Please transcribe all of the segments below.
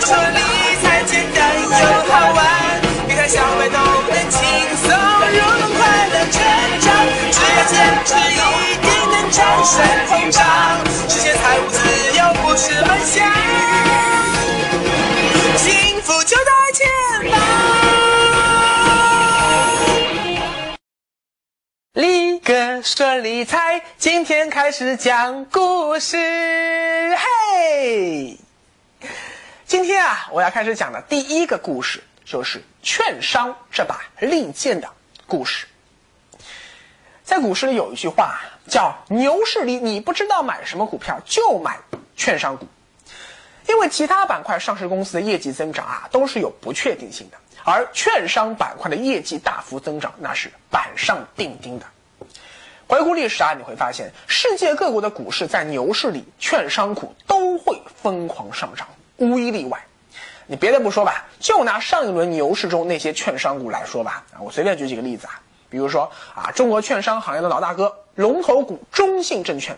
说理财简单又好玩，理财小白都能轻松入门，快乐成长，只要坚持。一定能战胜通胀，实现财务自由不是梦想，幸福就在前方。立哥说理财，今天开始讲故事，嘿。今天啊，我要开始讲的第一个故事就是券商这把利剑的故事。在股市里有一句话叫“牛市里你不知道买什么股票，就买券商股”，因为其他板块上市公司的业绩增长啊都是有不确定性的，而券商板块的业绩大幅增长那是板上钉钉的。回顾历史啊，你会发现世界各国的股市在牛市里，券商股都会疯狂上涨。无一例外，你别的不说吧，就拿上一轮牛市中那些券商股来说吧，啊，我随便举几个例子啊，比如说啊，中国券商行业的老大哥龙头股中信证券，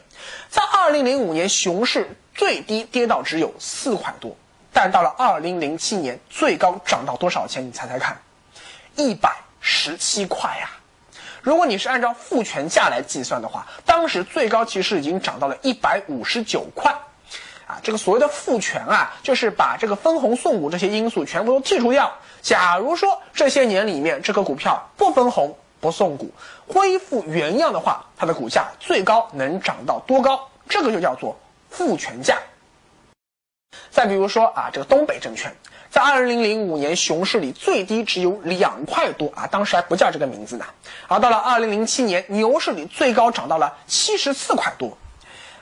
在二零零五年熊市最低跌到只有四块多，但到了二零零七年最高涨到多少钱？你猜猜看，一百十七块呀！如果你是按照复权价来计算的话，当时最高其实已经涨到了一百五十九块。啊，这个所谓的复权啊，就是把这个分红送股这些因素全部都剔除掉。假如说这些年里面这个股票不分红不送股，恢复原样的话，它的股价最高能涨到多高？这个就叫做复权价。再比如说啊，这个东北证券在二零零五年熊市里最低只有两块多啊，当时还不叫这个名字呢。而到了二零零七年牛市里最高涨到了七十四块多。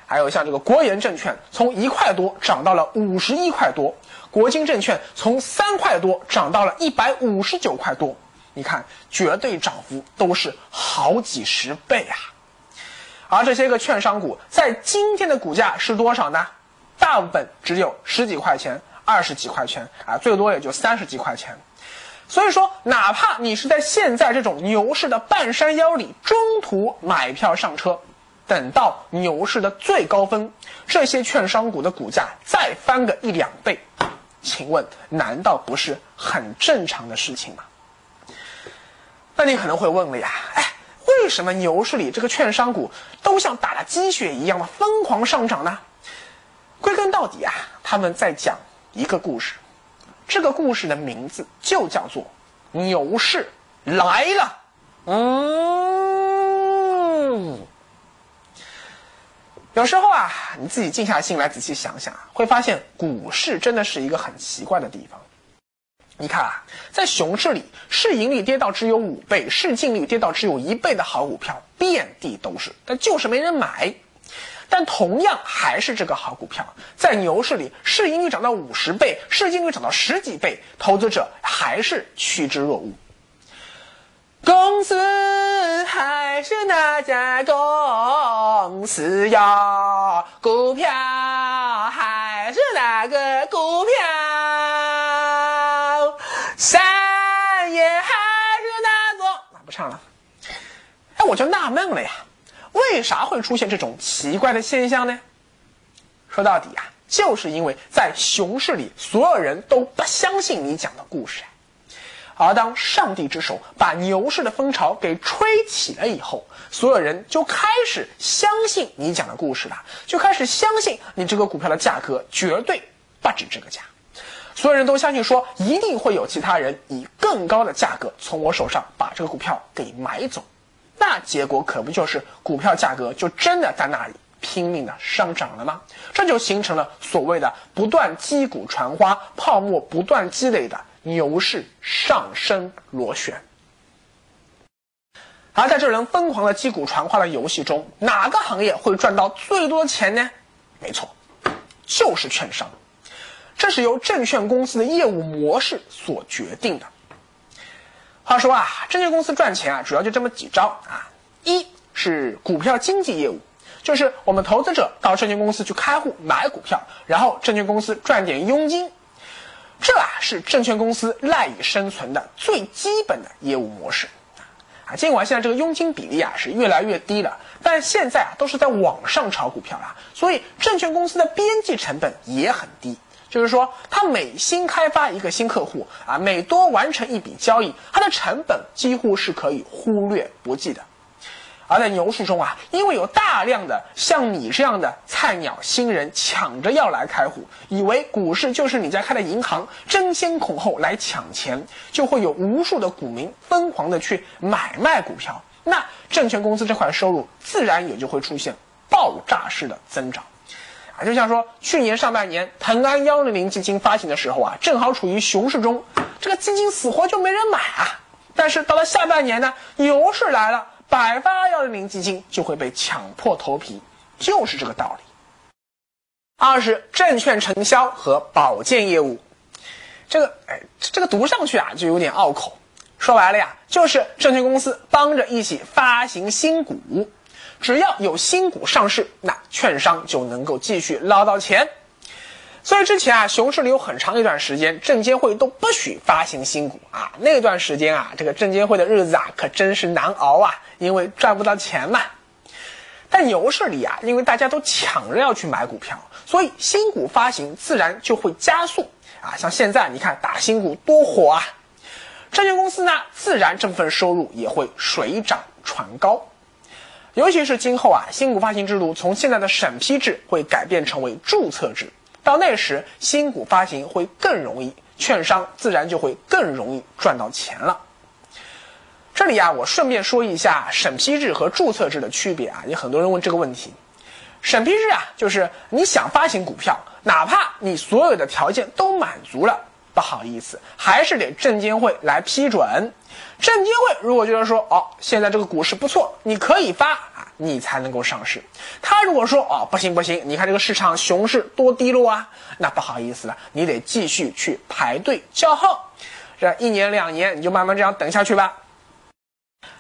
还有像这个国研证券，从一块多涨到了五十一块多；国金证券从三块多涨到了一百五十九块多。你看，绝对涨幅都是好几十倍啊！而这些个券商股在今天的股价是多少呢？大部分只有十几块钱、二十几块钱啊，最多也就三十几块钱。所以说，哪怕你是在现在这种牛市的半山腰里中途买票上车。等到牛市的最高峰，这些券商股的股价再翻个一两倍，请问难道不是很正常的事情吗？那你可能会问了呀，哎，为什么牛市里这个券商股都像打了鸡血一样的疯狂上涨呢？归根到底啊，他们在讲一个故事，这个故事的名字就叫做牛市来了。嗯。有时候啊，你自己静下心来仔细想想，会发现股市真的是一个很奇怪的地方。你看啊，在熊市里，市盈率跌到只有五倍，市净率跌到只有一倍的好股票遍地都是，但就是没人买。但同样还是这个好股票，在牛市里，市盈率涨到五十倍，市净率涨到十几倍，投资者还是趋之若鹜。公司还是那家公司呀，股票还是那个股票，山也还是那座。那不唱了。哎，我就纳闷了呀，为啥会出现这种奇怪的现象呢？说到底呀，就是因为在熊市里，所有人都不相信你讲的故事。而当上帝之手把牛市的风潮给吹起了以后，所有人就开始相信你讲的故事了，就开始相信你这个股票的价格绝对不止这个价。所有人都相信说，一定会有其他人以更高的价格从我手上把这个股票给买走。那结果可不就是股票价格就真的在那里拼命的上涨了吗？这就形成了所谓的不断击鼓传花、泡沫不断积累的。牛市上升螺旋，而在这轮疯狂的击鼓传花的游戏中，哪个行业会赚到最多的钱呢？没错，就是券商。这是由证券公司的业务模式所决定的。话说啊，证券公司赚钱啊，主要就这么几招啊：一是股票经纪业务，就是我们投资者到证券公司去开户买股票，然后证券公司赚点佣金。这啊是证券公司赖以生存的最基本的业务模式，啊，尽管现在这个佣金比例啊是越来越低了，但现在啊都是在网上炒股票了，所以证券公司的边际成本也很低，就是说它每新开发一个新客户啊，每多完成一笔交易，它的成本几乎是可以忽略不计的。而在牛市中啊，因为有大量的像你这样的菜鸟新人抢着要来开户，以为股市就是你在开的银行，争先恐后来抢钱，就会有无数的股民疯狂的去买卖股票，那证券公司这块收入自然也就会出现爆炸式的增长。啊，就像说去年上半年腾安幺零零基金发行的时候啊，正好处于熊市中，这个基金死活就没人买啊。但是到了下半年呢，牛市来了。百发幺零零基金就会被抢破头皮，就是这个道理。二是证券承销和保荐业务，这个哎，这个读上去啊就有点拗口。说白了呀，就是证券公司帮着一起发行新股，只要有新股上市，那券商就能够继续捞到钱。所以之前啊，熊市里有很长一段时间，证监会都不许发行新股啊。那段时间啊，这个证监会的日子啊，可真是难熬啊，因为赚不到钱嘛。但牛市里啊，因为大家都抢着要去买股票，所以新股发行自然就会加速啊。像现在你看打新股多火啊，证券公司呢，自然这部分收入也会水涨船高。尤其是今后啊，新股发行制度从现在的审批制会改变成为注册制。到那时，新股发行会更容易，券商自然就会更容易赚到钱了。这里啊，我顺便说一下审批制和注册制的区别啊，有很多人问这个问题。审批制啊，就是你想发行股票，哪怕你所有的条件都满足了，不好意思，还是得证监会来批准。证监会如果觉得说，哦，现在这个股市不错，你可以发啊。你才能够上市。他如果说哦不行不行，你看这个市场熊市多低落啊，那不好意思了，你得继续去排队叫号，这一年两年你就慢慢这样等下去吧。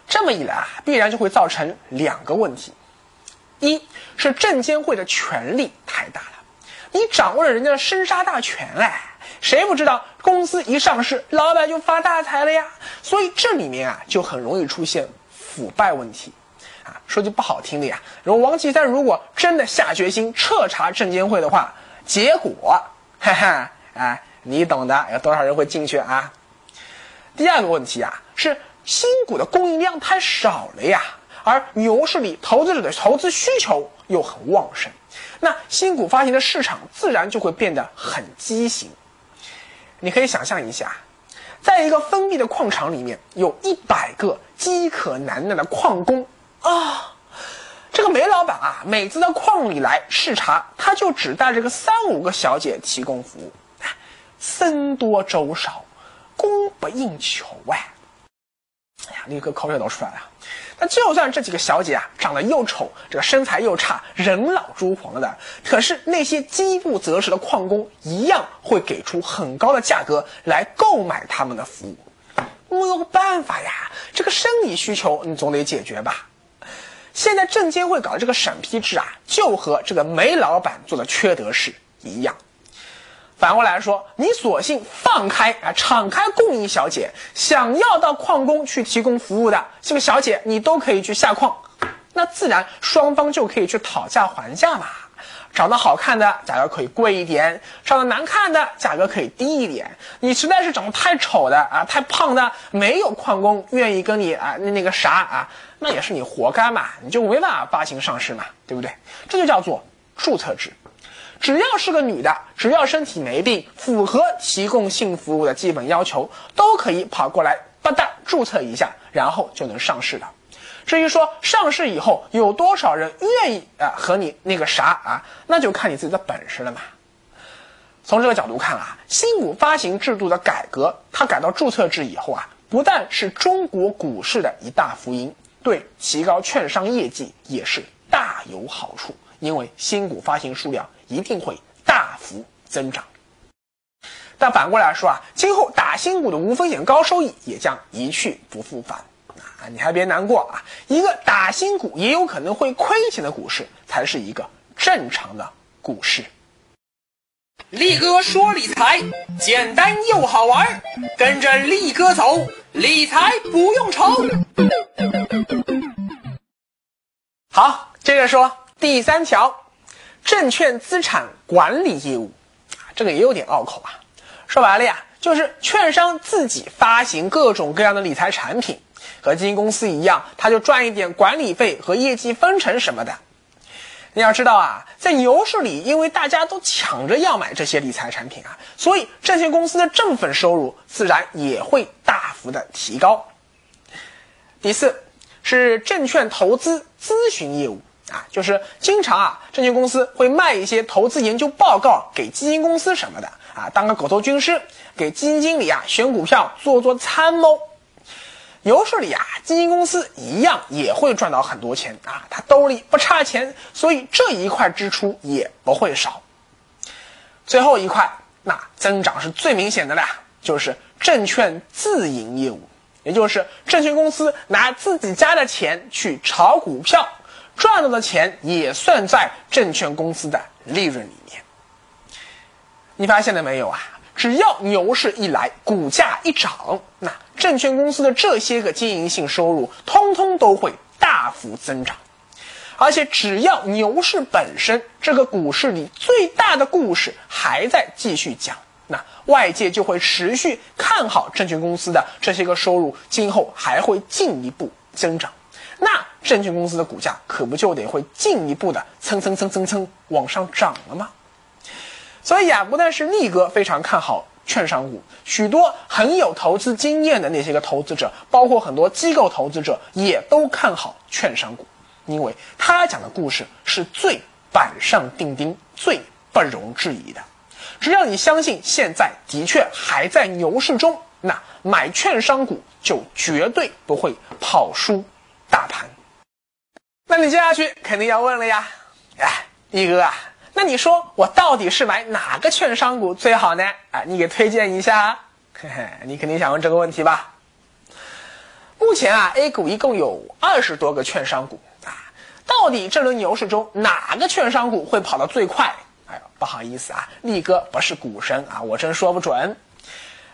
这么一来啊，必然就会造成两个问题：一是证监会的权力太大了，你掌握了人家的生杀大权哎，谁不知道公司一上市，老板就发大财了呀？所以这里面啊就很容易出现腐败问题。啊说句不好听的呀，如果王岐山如果真的下决心彻查证监会的话，结果，哈哈，哎，你懂的，有多少人会进去啊？第二个问题啊，是新股的供应量太少了呀，而牛市里投资者的投资需求又很旺盛，那新股发行的市场自然就会变得很畸形。你可以想象一下，在一个封闭的矿场里面，有一百个饥渴难耐的矿工。啊，这个煤老板啊，每次到矿里来视察，他就只带这个三五个小姐提供服务，僧多粥少，供不应求哎。哎呀，立刻口水都出来了。那就算这几个小姐啊，长得又丑，这个身材又差，人老珠黄的，可是那些饥不择食的矿工一样会给出很高的价格来购买他们的服务。没有办法呀，这个生理需求你总得解决吧。现在证监会搞的这个审批制啊，就和这个煤老板做的缺德事一样。反过来说，你索性放开啊，敞开供应小姐，想要到矿工去提供服务的这个小姐，你都可以去下矿，那自然双方就可以去讨价还价嘛。长得好看的价格可以贵一点，长得难看的价格可以低一点。你实在是长得太丑的啊，太胖的，没有矿工愿意跟你啊那那个啥啊。那也是你活该嘛，你就没办法发行上市嘛，对不对？这就叫做注册制，只要是个女的，只要身体没病，符合提供性服务的基本要求，都可以跑过来吧嗒注册一下，然后就能上市了。至于说上市以后有多少人愿意啊和你那个啥啊，那就看你自己的本事了嘛。从这个角度看啊，新股发行制度的改革，它改到注册制以后啊，不但是中国股市的一大福音。对提高券商业绩也是大有好处，因为新股发行数量一定会大幅增长。但反过来说啊，今后打新股的无风险高收益也将一去不复返啊！你还别难过啊，一个打新股也有可能会亏钱的股市，才是一个正常的股市。力哥说理财简单又好玩，跟着力哥走，理财不用愁。好，接着说第三条，证券资产管理业务。这个也有点拗口啊。说白了呀，就是券商自己发行各种各样的理财产品，和基金公司一样，他就赚一点管理费和业绩分成什么的。你要知道啊，在牛市里，因为大家都抢着要买这些理财产品啊，所以证券公司的正粉收入自然也会大幅的提高。第四是证券投资咨询业务啊，就是经常啊，证券公司会卖一些投资研究报告给基金公司什么的啊，当个狗头军师，给基金经理啊选股票做做参谋。牛市里啊，基金公司一样也会赚到很多钱啊，他兜里不差钱，所以这一块支出也不会少。最后一块，那增长是最明显的啦，就是证券自营业务，也就是证券公司拿自己家的钱去炒股票，赚到的钱也算在证券公司的利润里面。你发现了没有啊？只要牛市一来，股价一涨，那证券公司的这些个经营性收入，通通都会大幅增长。而且，只要牛市本身这个股市里最大的故事还在继续讲，那外界就会持续看好证券公司的这些个收入，今后还会进一步增长。那证券公司的股价可不就得会进一步的蹭蹭蹭蹭蹭往上涨了吗？所以啊，不但是力哥非常看好券商股，许多很有投资经验的那些个投资者，包括很多机构投资者，也都看好券商股，因为他讲的故事是最板上钉钉、最不容置疑的。只要你相信现在的确还在牛市中，那买券商股就绝对不会跑输大盘。那你接下去肯定要问了呀，哎，力哥啊。那你说我到底是买哪个券商股最好呢？啊，你给推荐一下。嘿嘿，你肯定想问这个问题吧？目前啊，A 股一共有二十多个券商股啊，到底这轮牛市中哪个券商股会跑得最快？哎呦，不好意思啊，力哥不是股神啊，我真说不准。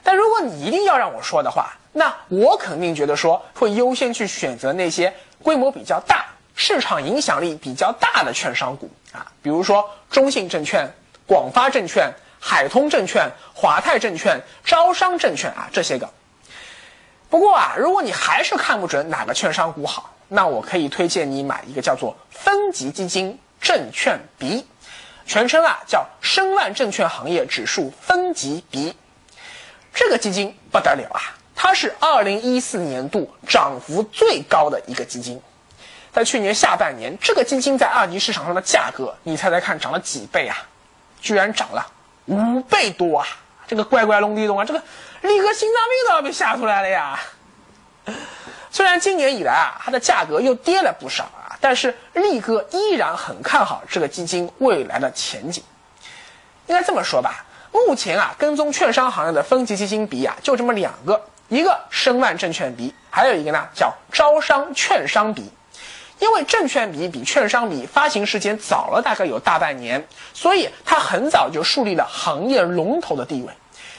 但如果你一定要让我说的话，那我肯定觉得说会优先去选择那些规模比较大。市场影响力比较大的券商股啊，比如说中信证券、广发证券、海通证券、华泰证券、招商证券啊这些个。不过啊，如果你还是看不准哪个券商股好，那我可以推荐你买一个叫做分级基金证券 B，全称啊叫申万证券行业指数分级 B。这个基金不得了啊，它是二零一四年度涨幅最高的一个基金。在去年下半年，这个基金在二级市场上的价格，你猜猜看涨了几倍啊？居然涨了五倍多啊！这个乖乖隆地咚啊，这个力哥心脏病都要被吓出来了呀！虽然今年以来啊，它的价格又跌了不少啊，但是力哥依然很看好这个基金未来的前景。应该这么说吧，目前啊，跟踪券商行业的分级基金比啊，就这么两个，一个申万证券比，还有一个呢叫招商券商比。因为证券比比券商比发行时间早了大概有大半年，所以它很早就树立了行业龙头的地位。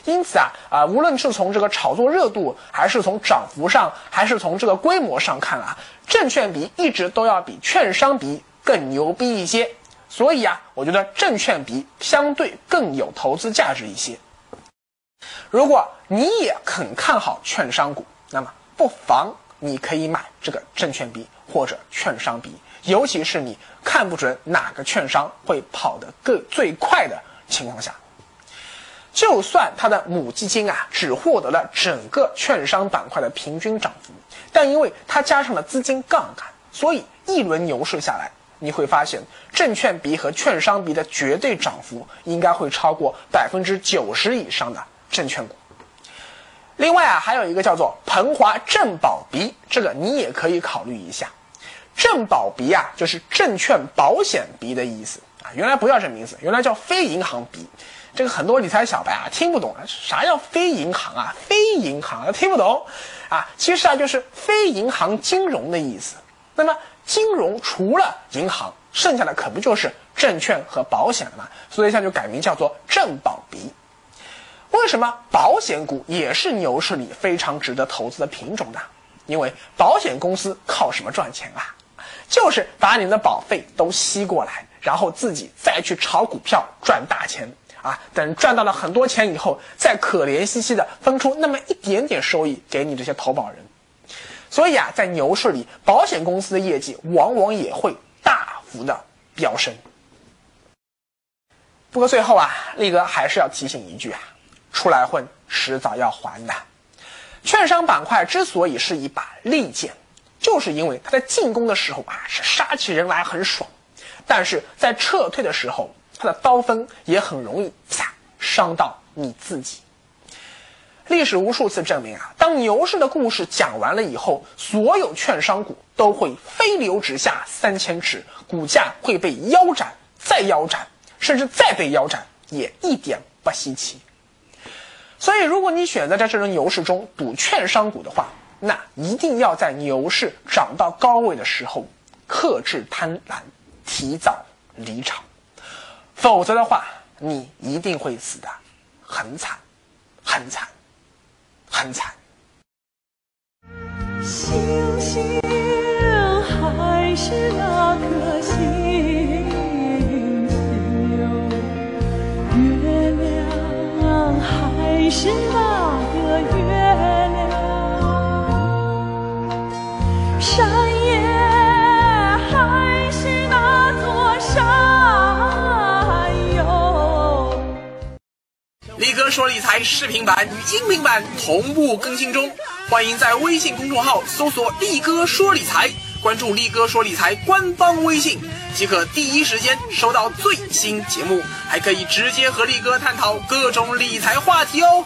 因此啊啊，无论是从这个炒作热度，还是从涨幅上，还是从这个规模上看啊，证券比一直都要比券商比更牛逼一些。所以啊，我觉得证券比相对更有投资价值一些。如果你也很看好券商股，那么不妨你可以买这个证券比。或者券商比，尤其是你看不准哪个券商会跑得更最快的情况下，就算它的母基金啊只获得了整个券商板块的平均涨幅，但因为它加上了资金杠杆，所以一轮牛市下来，你会发现证券比和券商比的绝对涨幅应该会超过百分之九十以上的证券股。另外啊，还有一个叫做鹏华证保鼻，这个你也可以考虑一下。证保鼻啊，就是证券保险鼻的意思啊。原来不叫这名字，原来叫非银行鼻。这个很多理财小白啊听不懂啊，啥叫非银行啊？非银行啊听不懂啊？其实啊，就是非银行金融的意思。那么金融除了银行，剩下的可不就是证券和保险了吗？所以现在就改名叫做证保鼻。为什么保险股也是牛市里非常值得投资的品种呢？因为保险公司靠什么赚钱啊？就是把你的保费都吸过来，然后自己再去炒股票赚大钱。啊，等赚到了很多钱以后，再可怜兮兮的分出那么一点点收益给你这些投保人。所以啊，在牛市里，保险公司的业绩往往也会大幅的飙升。不过最后啊，力哥还是要提醒一句啊，出来混，迟早要还的。券商板块之所以是一把利剑，就是因为它在进攻的时候啊是杀起人来很爽，但是在撤退的时候，它的刀锋也很容易啪伤到你自己。历史无数次证明啊，当牛市的故事讲完了以后，所有券商股都会飞流直下三千尺，股价会被腰斩，再腰斩，甚至再被腰斩，也一点不稀奇。所以，如果你选择在这轮牛市中赌券商股的话，那一定要在牛市涨到高位的时候克制贪婪，提早离场，否则的话，你一定会死的很惨，很惨，很惨。星星还是那颗星你是那个月亮，山也还是那座山哟。力哥说理财视频版与音频版同步更新中，欢迎在微信公众号搜索“力哥说理财”，关注“力哥说理财”官方微信。即可第一时间收到最新节目，还可以直接和力哥探讨各种理财话题哦。